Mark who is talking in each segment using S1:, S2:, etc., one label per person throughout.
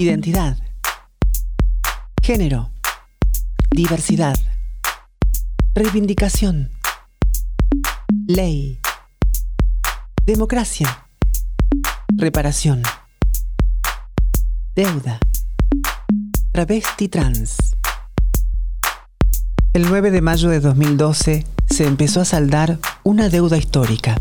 S1: Identidad. Género. Diversidad. Reivindicación. Ley. Democracia. Reparación. Deuda. Travesti trans. El 9 de mayo de 2012 se empezó a saldar una deuda histórica,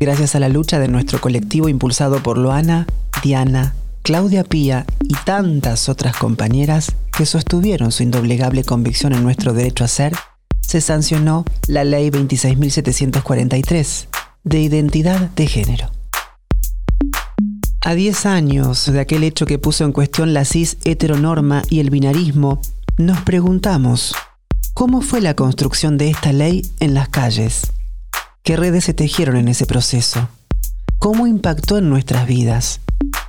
S1: gracias a la lucha de nuestro colectivo impulsado por Loana, Diana, Claudia Pía y tantas otras compañeras que sostuvieron su indoblegable convicción en nuestro derecho a ser, se sancionó la Ley 26.743 de identidad de género. A 10 años de aquel hecho que puso en cuestión la cis heteronorma y el binarismo, nos preguntamos, ¿cómo fue la construcción de esta ley en las calles? ¿Qué redes se tejieron en ese proceso? ¿Cómo impactó en nuestras vidas?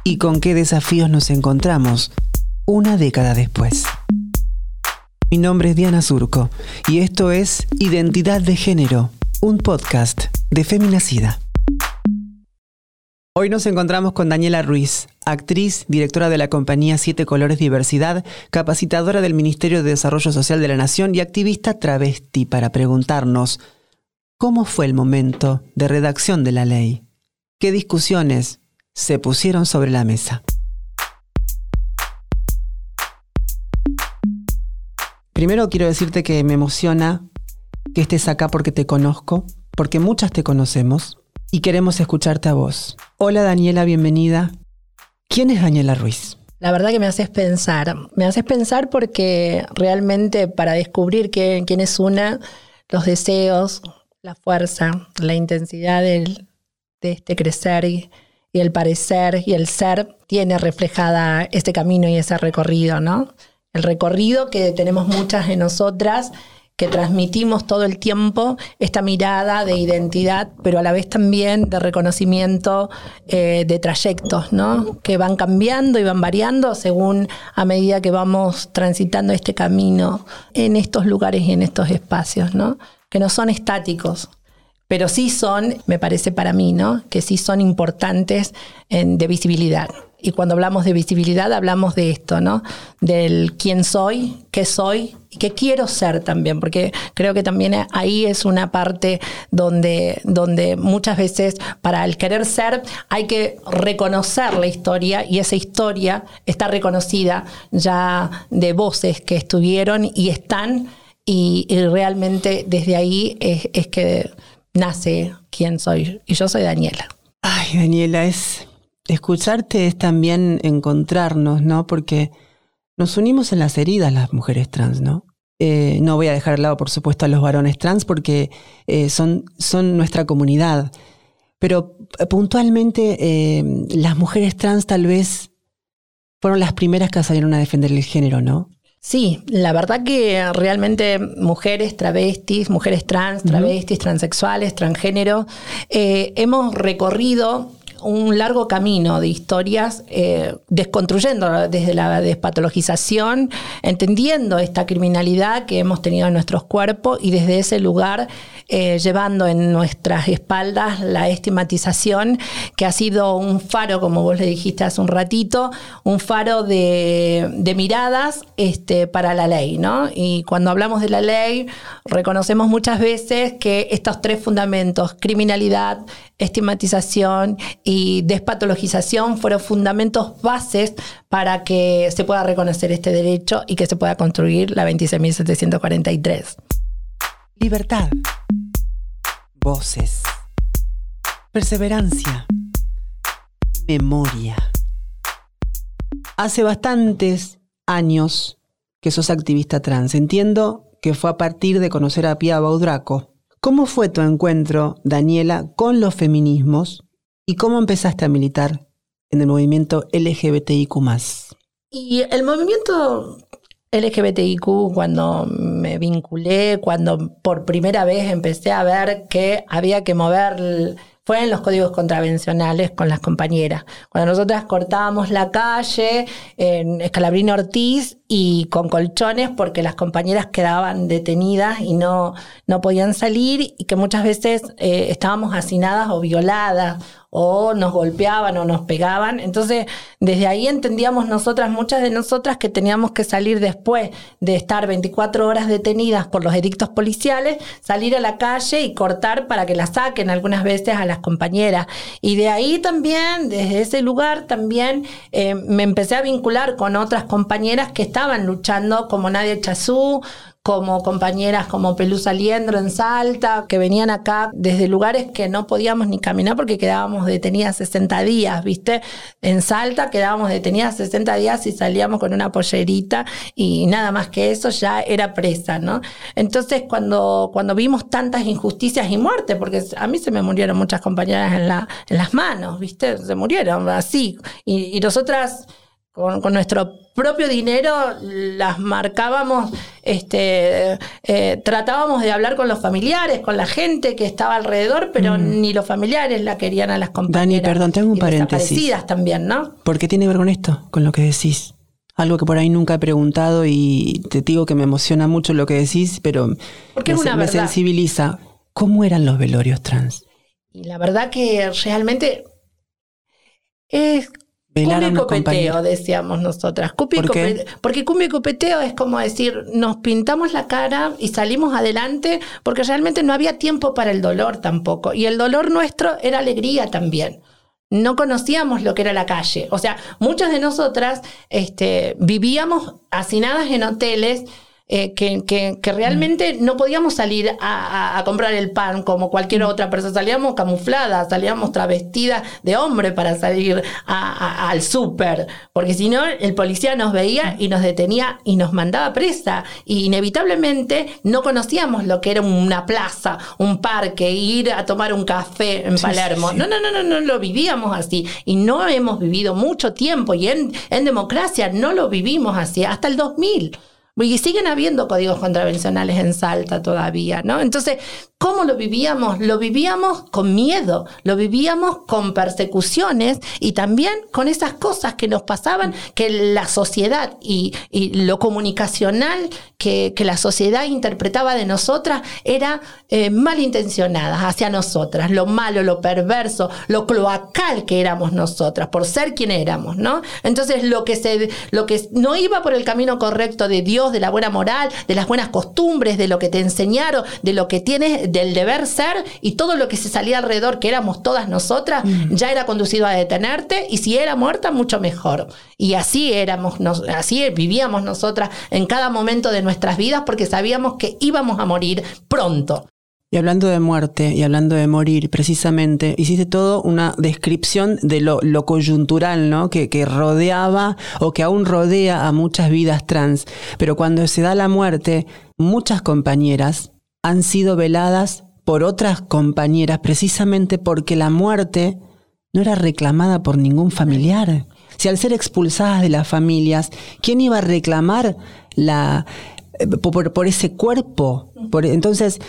S1: ¿Y con qué desafíos nos encontramos una década después? Mi nombre es Diana Surco y esto es Identidad de Género, un podcast de Feminacida. Hoy nos encontramos con Daniela Ruiz, actriz, directora de la compañía Siete Colores Diversidad, capacitadora del Ministerio de Desarrollo Social de la Nación y activista travesti para preguntarnos cómo fue el momento de redacción de la ley, qué discusiones se pusieron sobre la mesa. Primero quiero decirte que me emociona que estés acá porque te conozco, porque muchas te conocemos y queremos escucharte a vos. Hola Daniela, bienvenida. ¿Quién es Daniela Ruiz?
S2: La verdad que me haces pensar. Me haces pensar porque realmente para descubrir quién es una, los deseos, la fuerza, la intensidad de este crecer y, el parecer y el ser tiene reflejada este camino y ese recorrido, ¿no? El recorrido que tenemos muchas de nosotras que transmitimos todo el tiempo esta mirada de identidad, pero a la vez también de reconocimiento eh, de trayectos, ¿no? Que van cambiando y van variando según a medida que vamos transitando este camino en estos lugares y en estos espacios, ¿no? Que no son estáticos, pero sí son, me parece para mí, ¿no? Que sí son importantes de visibilidad. Y cuando hablamos de visibilidad, hablamos de esto, ¿no? Del quién soy, qué soy y qué quiero ser también, porque creo que también ahí es una parte donde, donde muchas veces para el querer ser hay que reconocer la historia y esa historia está reconocida ya de voces que estuvieron y están y, realmente desde ahí es que nace quién soy. Y yo soy Daniela.
S1: Ay, Daniela, es escucharte es también encontrarnos, ¿no? Porque nos unimos en las heridas las mujeres trans, ¿no? Eh, no voy a dejar de lado, por supuesto, a los varones trans porque eh, son, son nuestra comunidad. Pero eh, puntualmente, las mujeres trans tal vez fueron las primeras que salieron a defender el género, ¿no?
S2: Sí, la verdad que realmente mujeres, travestis, mujeres trans, travestis, transexuales, transgénero, eh, hemos recorrido un largo camino de historias, eh, desconstruyendo desde la despatologización, entendiendo esta criminalidad que hemos tenido en nuestros cuerpos y desde ese lugar eh, llevando en nuestras espaldas la estigmatización, que ha sido un faro, como vos le dijiste hace un ratito, un faro de, miradas este, para la ley. ¿no? Y cuando hablamos de la ley, reconocemos muchas veces que estos tres fundamentos, criminalidad, estigmatización despatologización fueron fundamentos bases para que se pueda reconocer este derecho y que se pueda construir la 26.743.
S1: Libertad. Voces. Perseverancia. Memoria. Hace bastantes años que sos activista trans. Entiendo que fue a partir de conocer a Pia Baudraco, ¿Cómo fue tu encuentro, Daniela, con los feminismos y cómo empezaste a militar en el movimiento LGBTIQ?
S2: Y el movimiento LGBTIQ, cuando me vinculé, cuando por primera vez empecé a ver que había que mover fue en los códigos contravencionales con las compañeras. Cuando nosotras cortábamos la calle en Escalabrino Ortiz y con colchones porque las compañeras quedaban detenidas y no, no podían salir y que muchas veces eh, estábamos hacinadas o violadas o nos golpeaban o nos pegaban. Entonces, desde ahí entendíamos nosotras, muchas de nosotras, que teníamos que salir después de estar 24 horas detenidas por los edictos policiales, salir a la calle y cortar para que la saquen algunas veces a las compañeras. Y de ahí también, desde ese lugar, también eh, me empecé a vincular con otras compañeras que estaban luchando, como Nadia Chazú, como compañeras como Pelusa Liendro en Salta, que venían acá desde lugares que no podíamos ni caminar porque quedábamos detenidas 60 días, ¿viste? En Salta quedábamos detenidas 60 días y salíamos con una pollerita y nada más que eso ya era presa, ¿no? Entonces cuando, cuando vimos tantas injusticias y muertes, porque a mí se me murieron muchas compañeras en, la, en las manos, ¿viste? Se murieron así. Y, y nosotras con, nuestro propio dinero las marcábamos, este, eh, tratábamos de hablar con los familiares, con la gente que estaba alrededor, pero mm. ni los familiares la querían a las compañeras.
S1: Dani, perdón, tengo un paréntesis.
S2: también, ¿no?
S1: ¿Por qué tiene que ver con esto, con lo que decís? Algo que por ahí nunca he preguntado y te digo que me emociona mucho lo que decís, pero me, me sensibiliza. ¿Cómo eran los velorios trans?
S2: Y la verdad que realmente es Cumbia y copeteo, decíamos nosotras. porque cumbia y copeteo es como decir, nos pintamos la cara y salimos adelante porque realmente no había tiempo para el dolor tampoco. Y el dolor nuestro era alegría también. No conocíamos lo que era la calle. O sea, muchas de nosotras este, vivíamos hacinadas en hoteles eh, que, que, realmente no podíamos salir a, comprar el pan como cualquier otra persona. Salíamos camufladas, salíamos travestidas de hombre para salir al súper, porque si no, el policía nos veía y nos detenía y nos mandaba presa. Y inevitablemente no conocíamos lo que era una plaza, un parque, ir a tomar un café en Palermo. No, no, no, no, no lo vivíamos así. Y no hemos vivido mucho tiempo y en, en democracia no lo vivimos así, hasta el 2000. Y siguen habiendo códigos contravencionales en Salta todavía, ¿no? Entonces, ¿cómo lo vivíamos? Lo vivíamos con miedo, lo vivíamos con persecuciones y también con esas cosas que nos pasaban, que la sociedad y, lo comunicacional que, la sociedad interpretaba de nosotras era eh, malintencionada hacia nosotras, lo malo, lo perverso, lo cloacal que éramos nosotras, por ser quien éramos, ¿no? Entonces, lo que, se, lo que no iba por el camino correcto de Dios, de la buena moral, de las buenas costumbres, de lo que te enseñaron, de lo que tienes, del deber ser y todo lo que se salía alrededor, que éramos todas nosotras, mm. ya era conducido a detenerte y si era muerta, mucho mejor. Y así éramos, así vivíamos nosotras en cada momento de nuestras vidas porque sabíamos que íbamos a morir pronto.
S1: Y hablando de muerte y hablando de morir, precisamente, hiciste todo una descripción de lo, coyuntural, ¿no? Que, que, rodeaba o que aún rodea a muchas vidas trans. Pero cuando se da la muerte, muchas compañeras han sido veladas por otras compañeras precisamente porque la muerte no era reclamada por ningún familiar. Si al ser expulsadas de las familias, ¿quién iba a reclamar la, eh, por, por ese cuerpo? Por, entonces,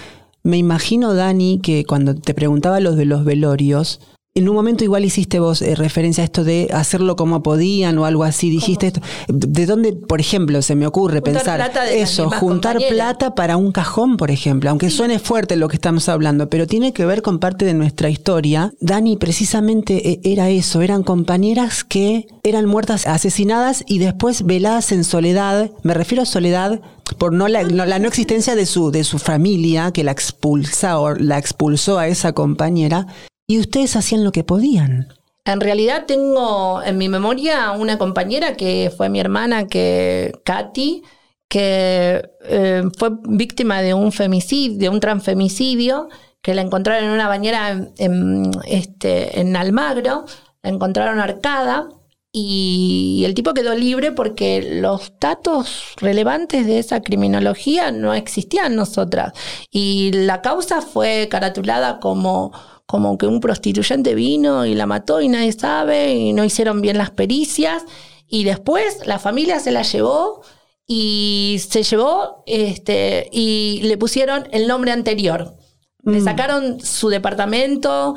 S1: me imagino, Dani, que cuando te preguntaba los de los velorios, en un momento igual hiciste vos eh, referencia a esto de hacerlo como podían o algo así. Dijiste esto. ¿De dónde, por ejemplo, se me ocurre pensar eso, juntar plata para un cajón, por ejemplo? Aunque suene fuerte lo que estamos hablando, pero tiene que ver con parte de nuestra historia. Dani precisamente eh, era eso, eran compañeras que eran muertas, asesinadas y después veladas en soledad. Me refiero a soledad por no la no, la no existencia de su, de su familia que la expulsa o la expulsó a esa compañera y ustedes hacían lo que podían.
S2: En realidad tengo en mi memoria una compañera que fue mi hermana, que Katy, que eh, fue víctima de un femicidio, de un transfemicidio, que la encontraron en una bañera en, este, en Almagro, la encontraron arcada y el tipo quedó libre porque los datos relevantes de esa criminología no existían nosotras. Y la causa fue caratulada como como que un prostituyente vino y la mató y nadie sabe y no hicieron bien las pericias. Y después la familia se la llevó y se llevó este, y le pusieron el nombre anterior. Le mm. sacaron su departamento,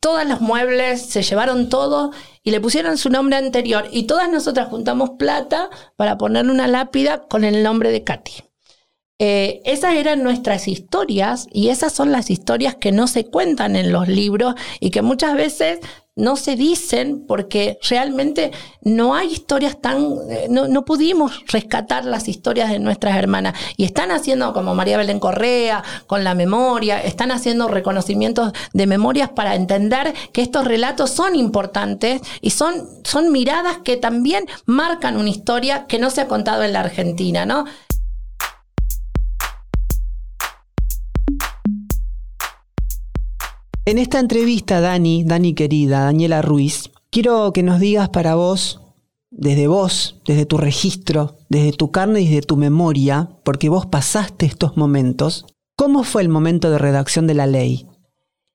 S2: todos los muebles, se llevaron todo y le pusieron su nombre anterior. Y todas nosotras juntamos plata para ponerle una lápida con el nombre de Katy. Eh, esas eran nuestras historias y esas son las historias que no se cuentan en los libros y que muchas veces no se dicen porque realmente no hay historias tan, eh, no, pudimos rescatar las historias de nuestras hermanas. Y están haciendo, como María Belén Correa, con la memoria, están haciendo reconocimientos de memorias para entender que estos relatos son importantes y son, son miradas que también marcan una historia que no se ha contado en la Argentina, ¿no?
S1: En esta entrevista, Dani, Dani querida, Daniela Ruiz, quiero que nos digas para vos, desde vos, desde tu registro, desde tu carne y desde tu memoria, porque vos pasaste estos momentos, ¿cómo fue el momento de redacción de la ley?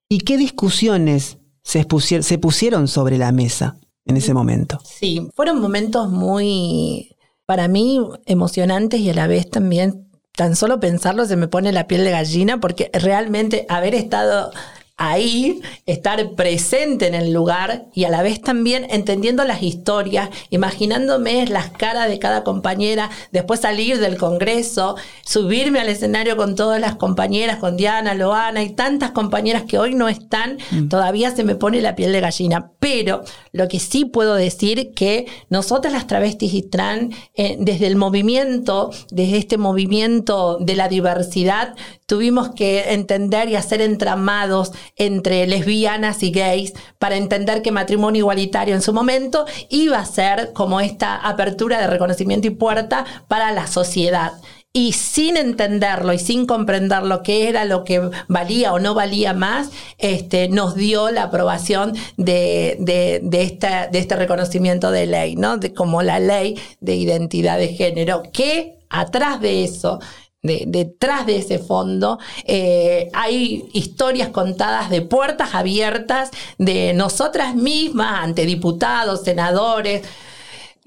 S1: ¿Y qué discusiones se, pusieron sobre la mesa en ese momento?
S2: Sí, fueron momentos muy, para mí, emocionantes y a la vez también, tan solo pensarlo se me pone la piel de gallina, porque realmente haber estado ahí, estar presente en el lugar y a la vez también entendiendo las historias, imaginándome las caras de cada compañera, después salir del Congreso, subirme al escenario con todas las compañeras, con Diana, Loana y tantas compañeras que hoy no están, mm. todavía se me pone la piel de gallina. Pero lo que sí puedo decir que nosotras las travestis y trans, eh, desde el movimiento, desde este movimiento de la diversidad, tuvimos que entender y hacer entramados entre lesbianas y gays para entender que matrimonio igualitario en su momento iba a ser como esta apertura de reconocimiento y puerta para la sociedad y sin entenderlo y sin comprender lo que era lo que valía o no valía más, este, nos dio la aprobación de, de, de, de este reconocimiento de ley, ¿no? De, como la ley de identidad de género, que atrás de eso detrás de ese fondo eh, hay historias contadas de puertas abiertas de nosotras mismas ante diputados, senadores.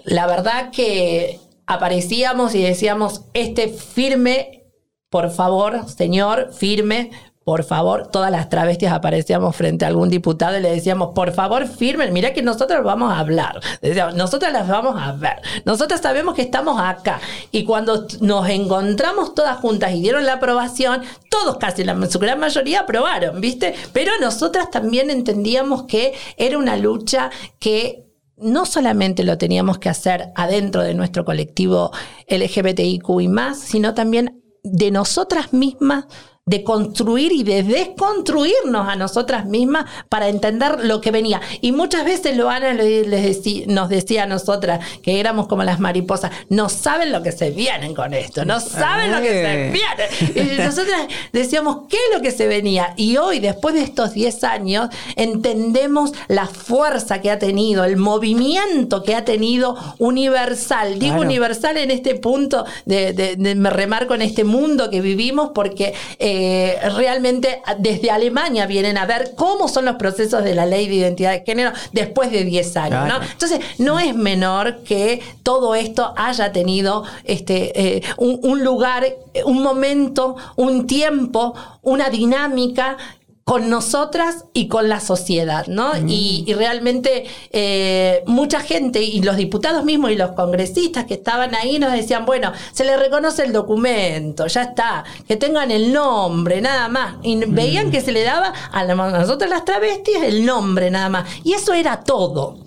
S2: La verdad que aparecíamos y decíamos, este firme, por favor, señor, firme, por favor, todas las travestis aparecíamos frente a algún diputado y le decíamos, por favor, firmen, mira que nosotros vamos a hablar. Decíamos, nosotras las vamos a ver. Nosotras sabemos que estamos acá. Y cuando nos encontramos todas juntas y dieron la aprobación, todos casi, la, su gran mayoría aprobaron, ¿viste? Pero nosotras también entendíamos que era una lucha que no solamente lo teníamos que hacer adentro de nuestro colectivo LGBTIQ y más, sino también de nosotras mismas de construir y de desconstruirnos a nosotras mismas para entender lo que venía. Y muchas veces Loana les nos decía a nosotras que éramos como las mariposas, no saben lo que se vienen con esto, no saben lo que se viene. Y nosotras decíamos, ¿qué es lo que se venía? Y hoy, después de estos 10 años, entendemos la fuerza que ha tenido, el movimiento que ha tenido universal. Digo universal en este punto, de, me remarco en este mundo que vivimos, porque... Eh, eh, realmente desde Alemania vienen a ver cómo son los procesos de la ley de identidad de género después de 10 años. Entonces, no es menor que todo esto haya tenido este, eh, un lugar, un momento, un tiempo, una dinámica con nosotras y con la sociedad, ¿no? Mm. Y, realmente eh, mucha gente y los diputados mismos y los congresistas que estaban ahí nos decían, bueno, se le reconoce el documento, ya está, que tengan el nombre, nada más. Y mm. veían que se le daba a, nosotros las travestis el nombre, nada más. Y eso era todo.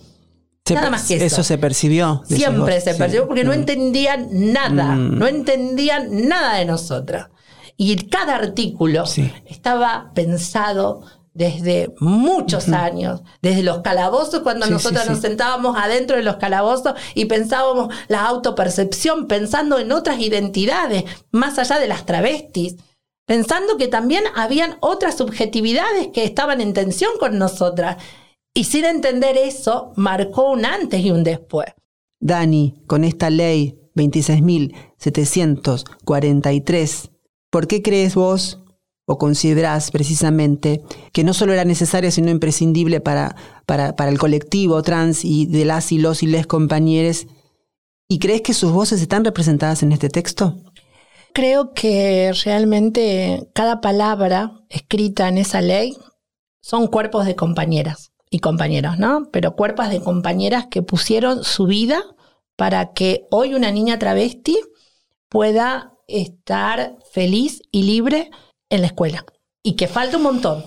S2: Nada más que eso.
S1: Eso se percibió.
S2: Siempre se percibió porque no mm. entendían nada, no entendían nada de nosotras. Y cada artículo estaba pensado desde muchos años, desde los calabozos, cuando nosotros nos sentábamos adentro de los calabozos y pensábamos la autopercepción, pensando en otras identidades, más allá de las travestis, pensando que también habían otras subjetividades que estaban en tensión con nosotras. Y sin entender eso, marcó un antes y un después.
S1: Dani, con esta ley 26.743 ¿Por qué crees vos o considerás precisamente que no solo era necesaria, sino imprescindible para, para, para el colectivo trans y de las y los y les compañeros? ¿Y crees que sus voces están representadas en este texto?
S2: Creo que realmente cada palabra escrita en esa ley son cuerpos de compañeras y compañeros, ¿no? Pero cuerpos de compañeras que pusieron su vida para que hoy una niña travesti pueda estar feliz y libre en la escuela. Y que falta un montón,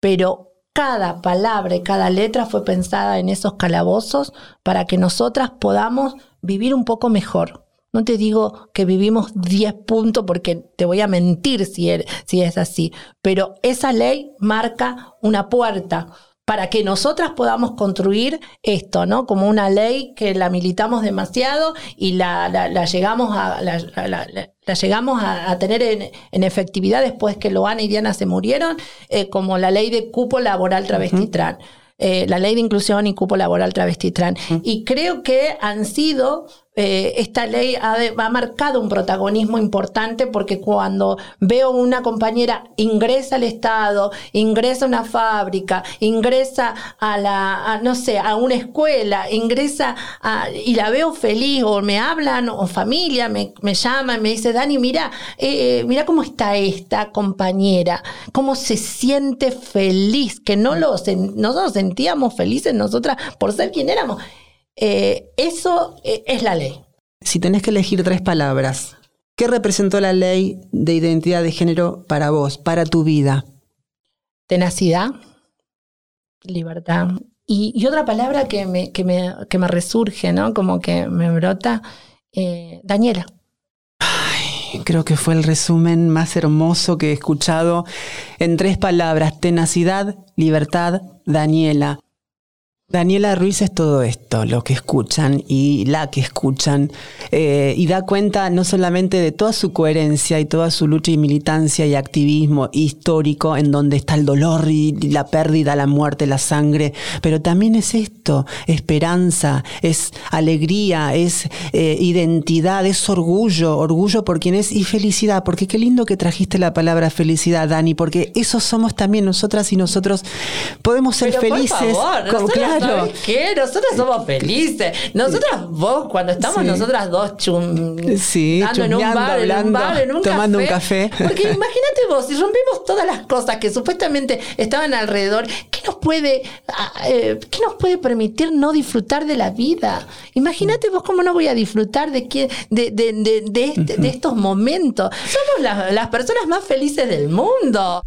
S2: pero cada palabra y cada letra fue pensada en esos calabozos para que nosotras podamos vivir un poco mejor. No te digo que vivimos 10 puntos porque te voy a mentir si, er, si es así, pero esa ley marca una puerta, para que nosotras podamos construir esto, ¿no? Como una ley que la militamos demasiado y la, llegamos a, la, llegamos a, tener en, efectividad después que Loana y Diana se murieron, eh, como la ley de cupo laboral travesti eh, la ley de inclusión y cupo laboral travesti Y creo que han sido eh, esta ley ha, marcado un protagonismo importante porque cuando veo una compañera ingresa al Estado, ingresa a una fábrica, ingresa a la, no sé, a una escuela, ingresa y la veo feliz o me hablan o familia me, me llaman, me dice, Dani, mira, eh, mira cómo está esta compañera, cómo se siente feliz, que no lo, nosotros sentíamos felices nosotras por ser quien éramos. Eh, eso eh, es la ley.
S1: Si tenés que elegir tres palabras, ¿qué representó la ley de identidad de género para vos, para tu vida?
S2: Tenacidad, libertad. Y, otra palabra que me, que, me, que me, resurge, ¿no? Como que me brota, eh, Daniela.
S1: Ay, creo que fue el resumen más hermoso que he escuchado en tres palabras, tenacidad, libertad, Daniela. Daniela Ruiz es todo esto, lo que escuchan y la que escuchan, eh, y da cuenta no solamente de toda su coherencia y toda su lucha y militancia y activismo histórico, en donde está el dolor y la pérdida, la muerte, la sangre, pero también es esto, esperanza, es alegría, es eh, identidad, es orgullo, orgullo por quien es y felicidad, porque qué lindo que trajiste la palabra felicidad, Dani, porque eso somos también nosotras y nosotros podemos ser felices.
S2: ¿Sabes qué? Nosotras somos felices. Nosotras, vos, cuando estamos nosotras dos chum,
S1: sí, dando en un bar, en un bar, en un tomando un café.
S2: Porque imagínate vos, si rompimos todas las cosas que supuestamente estaban alrededor, ¿qué nos puede, ah, eh, ¿qué nos puede permitir no disfrutar de la vida? Imagínate vos cómo no voy a disfrutar de, qué, de, de, de, de, este, estos momentos. Somos las, las personas más felices del mundo.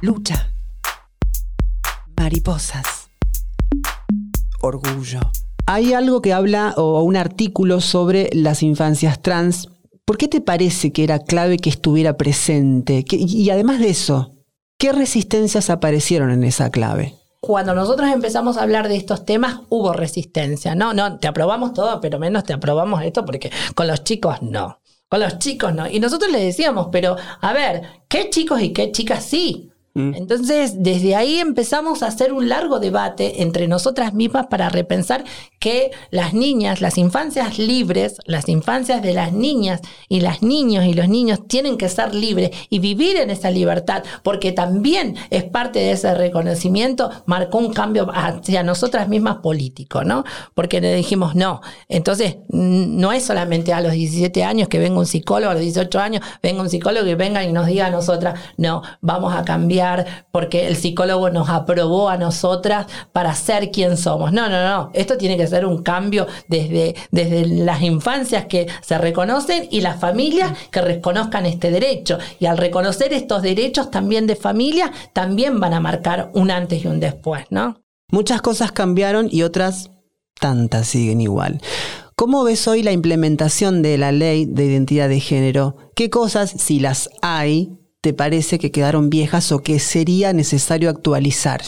S1: Lucha. Mariposas orgullo. Hay algo que habla o un artículo sobre las infancias trans. ¿Por qué te parece que era clave que estuviera presente? y además de eso, ¿qué resistencias aparecieron en esa clave?
S2: Cuando nosotros empezamos a hablar de estos temas, hubo resistencia. No, no, te aprobamos todo, pero menos te aprobamos esto porque con los chicos no. Con los chicos no. Y nosotros le decíamos, pero a ver, ¿qué chicos y qué chicas sí? Mm. Entonces, desde ahí empezamos a hacer un largo debate entre nosotras mismas para repensar que las niñas, las infancias libres, las infancias de las niñas y las niños y los niños tienen que ser libres y vivir en esa libertad, porque también es parte de ese reconocimiento, marcó un cambio hacia nosotras mismas político, ¿no? Porque le dijimos, no, entonces no es solamente a los 17 años que venga un psicólogo, a los 18 años venga un psicólogo y venga y nos diga a nosotras, no, vamos a cambiar porque el psicólogo nos aprobó a nosotras para ser quien somos. No, no, no. Esto tiene que ser un cambio desde, desde las infancias que se reconocen y las familias que reconozcan este derecho. Y al reconocer estos derechos también de familia, también van a marcar un antes y un después, ¿no?
S1: Muchas cosas cambiaron y otras tantas siguen igual. ¿Cómo ves hoy la implementación de la ley de identidad de género? ¿Qué cosas, si las hay, te parece que quedaron viejas o que sería necesario actualizar?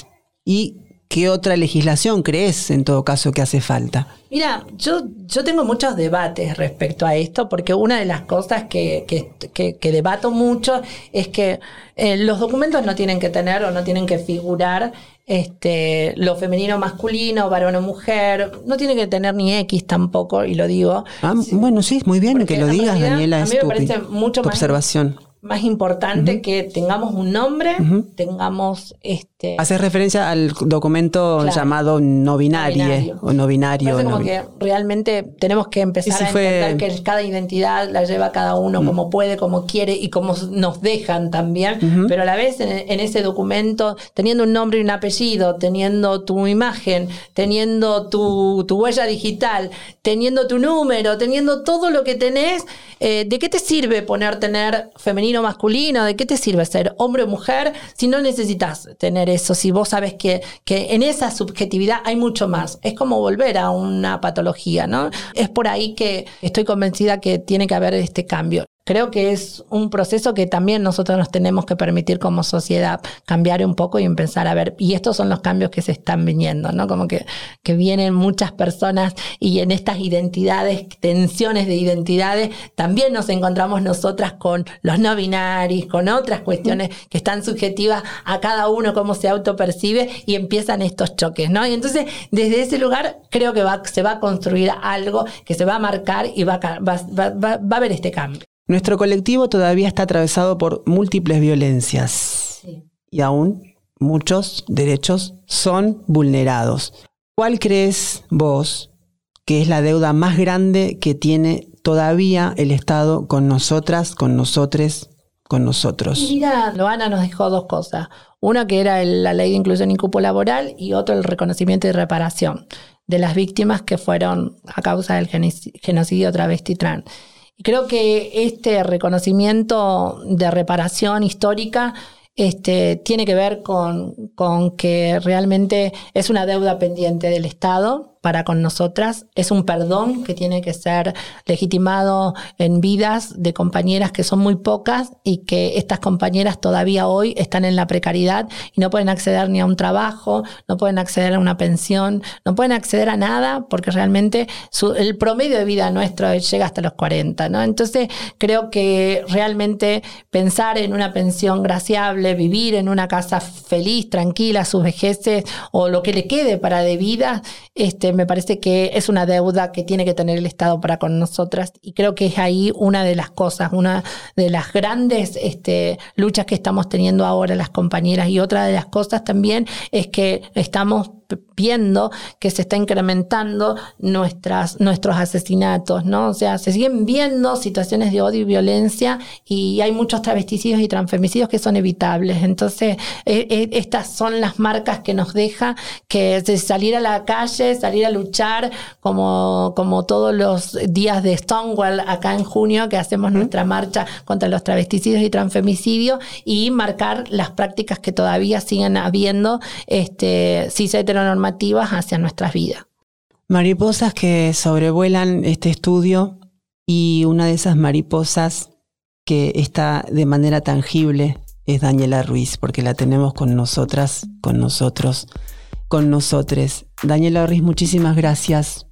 S1: ¿Y qué otra legislación crees en todo caso que hace falta?
S2: Mira, yo, yo tengo muchos debates respecto a esto, porque una de las cosas que, que, debato mucho es que eh, los documentos no tienen que tener o no tienen que figurar este, lo femenino masculino, varón o mujer, no tiene que tener ni X tampoco, y lo digo.
S1: Ah, bueno, sí, muy bien que lo digas, Daniela. A mí me parece mucho más, observación
S2: más importante que tengamos un nombre, tengamos este
S1: Haces referencia al documento
S2: Claro.
S1: llamado no binario,
S2: binario.
S1: o no binario.
S2: Parece como que realmente tenemos que empezar a
S1: fue-
S2: entender que cada identidad la lleva cada uno como puede, como quiere y como nos dejan también, pero a la vez en, en ese documento, teniendo un nombre y un apellido, teniendo tu imagen, teniendo tu, tu huella digital, teniendo tu número, teniendo todo lo que tenés, eh, ¿de qué te sirve poner tener femenino masculino? ¿De qué te sirve ser hombre o mujer si no necesitas tener eso? Si vos sabes que, que en esa subjetividad hay mucho más. Es como volver a una patología, ¿no? Es por ahí que estoy convencida que tiene que haber este cambio. Creo que es un proceso que también nosotros nos tenemos que permitir como sociedad cambiar un poco y empezar a ver. Y estos son los cambios que se están viniendo, ¿no? Como que, vienen muchas personas y en estas identidades, tensiones de identidades, también nos encontramos nosotras con los no binarios, con otras cuestiones que están subjetivas a cada uno, cómo se autopercibe y empiezan estos choques, ¿no? Y entonces, desde ese lugar, creo que va, se va a construir algo que se va a marcar y va a, va- va- va a haber este cambio.
S1: Nuestro colectivo todavía está atravesado por múltiples violencias y aún muchos derechos son vulnerados. ¿Cuál crees vos que es la deuda más grande que tiene todavía el Estado con nosotras, con nosotres, con nosotros?
S2: Mira, Loana nos dejó dos cosas. Una que era el- la ley de inclusión y cupo laboral y otro el reconocimiento y reparación de las víctimas que fueron a causa del genocidio travesti trans. Creo que este reconocimiento de reparación histórica este, tiene que ver con, con que realmente es una deuda pendiente del Estado para con nosotras, es un perdón que tiene que ser legitimado en vidas de compañeras que son muy pocas y que estas compañeras todavía hoy están en la precariedad y no pueden acceder ni a un trabajo, no pueden acceder a una pensión, no pueden acceder a nada porque realmente su- el promedio de vida nuestro llega hasta los 40, ¿no? Entonces creo que realmente pensar en una pensión graciable, vivir en una casa feliz, tranquila, sus vejeces o lo que le quede para de vida, este, me parece que es una deuda que tiene que tener el Estado para con nosotras y creo que es ahí una de las cosas, una de las grandes este, luchas que estamos teniendo ahora las compañeras. Y otra de las cosas también es que estamos viendo que se está incrementando nuestras, nuestros asesinatos, ¿no? O sea, se siguen viendo situaciones de odio y violencia y hay muchos travesticidios y transfemicidios que son evitables. Entonces, eh, eh, estas son las marcas que nos deja que salir a la calle, salir a luchar como, como todos los días de Stonewall acá en junio que hacemos nuestra marcha contra los travesticidios y transfemicidios y marcar las prácticas que todavía siguen habiendo este, cis heteronormativas hacia nuestras vidas.
S1: Mariposas que sobrevuelan este estudio y una de esas mariposas que está de manera tangible es Daniela Ruiz, porque la tenemos con nosotras, con nosotros, con nosotres. Daniela Ruiz, muchísimas gracias.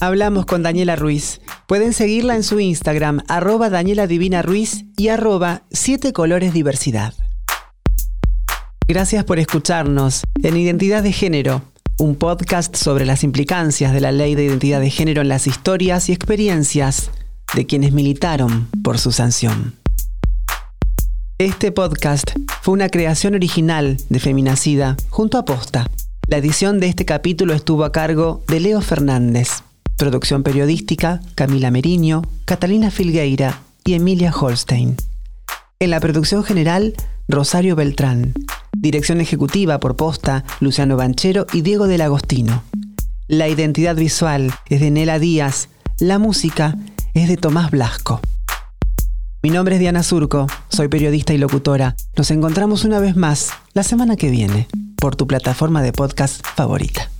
S1: Hablamos con Daniela Ruiz. Pueden seguirla en su Instagram, arroba Daniela Divina Ruiz y arroba Siete Colores Diversidad. Gracias por escucharnos en Identidad de Género, un podcast sobre las implicancias de la ley de identidad de género en las historias y experiencias de quienes militaron por su sanción. Este podcast fue una creación original de Feminacida junto a Posta. La edición de este capítulo estuvo a cargo de Leo Fernández. Producción periodística, Camila Meriño, Catalina Filgueira y Emilia Holstein. En la producción general, Rosario Beltrán. Dirección ejecutiva por posta, Luciano Banchero y Diego del Agostino. La identidad visual es de Nela Díaz. La música es de Tomás Blasco. Mi nombre es Diana Surco, soy periodista y locutora. Nos encontramos una vez más la semana que viene por tu plataforma de podcast favorita.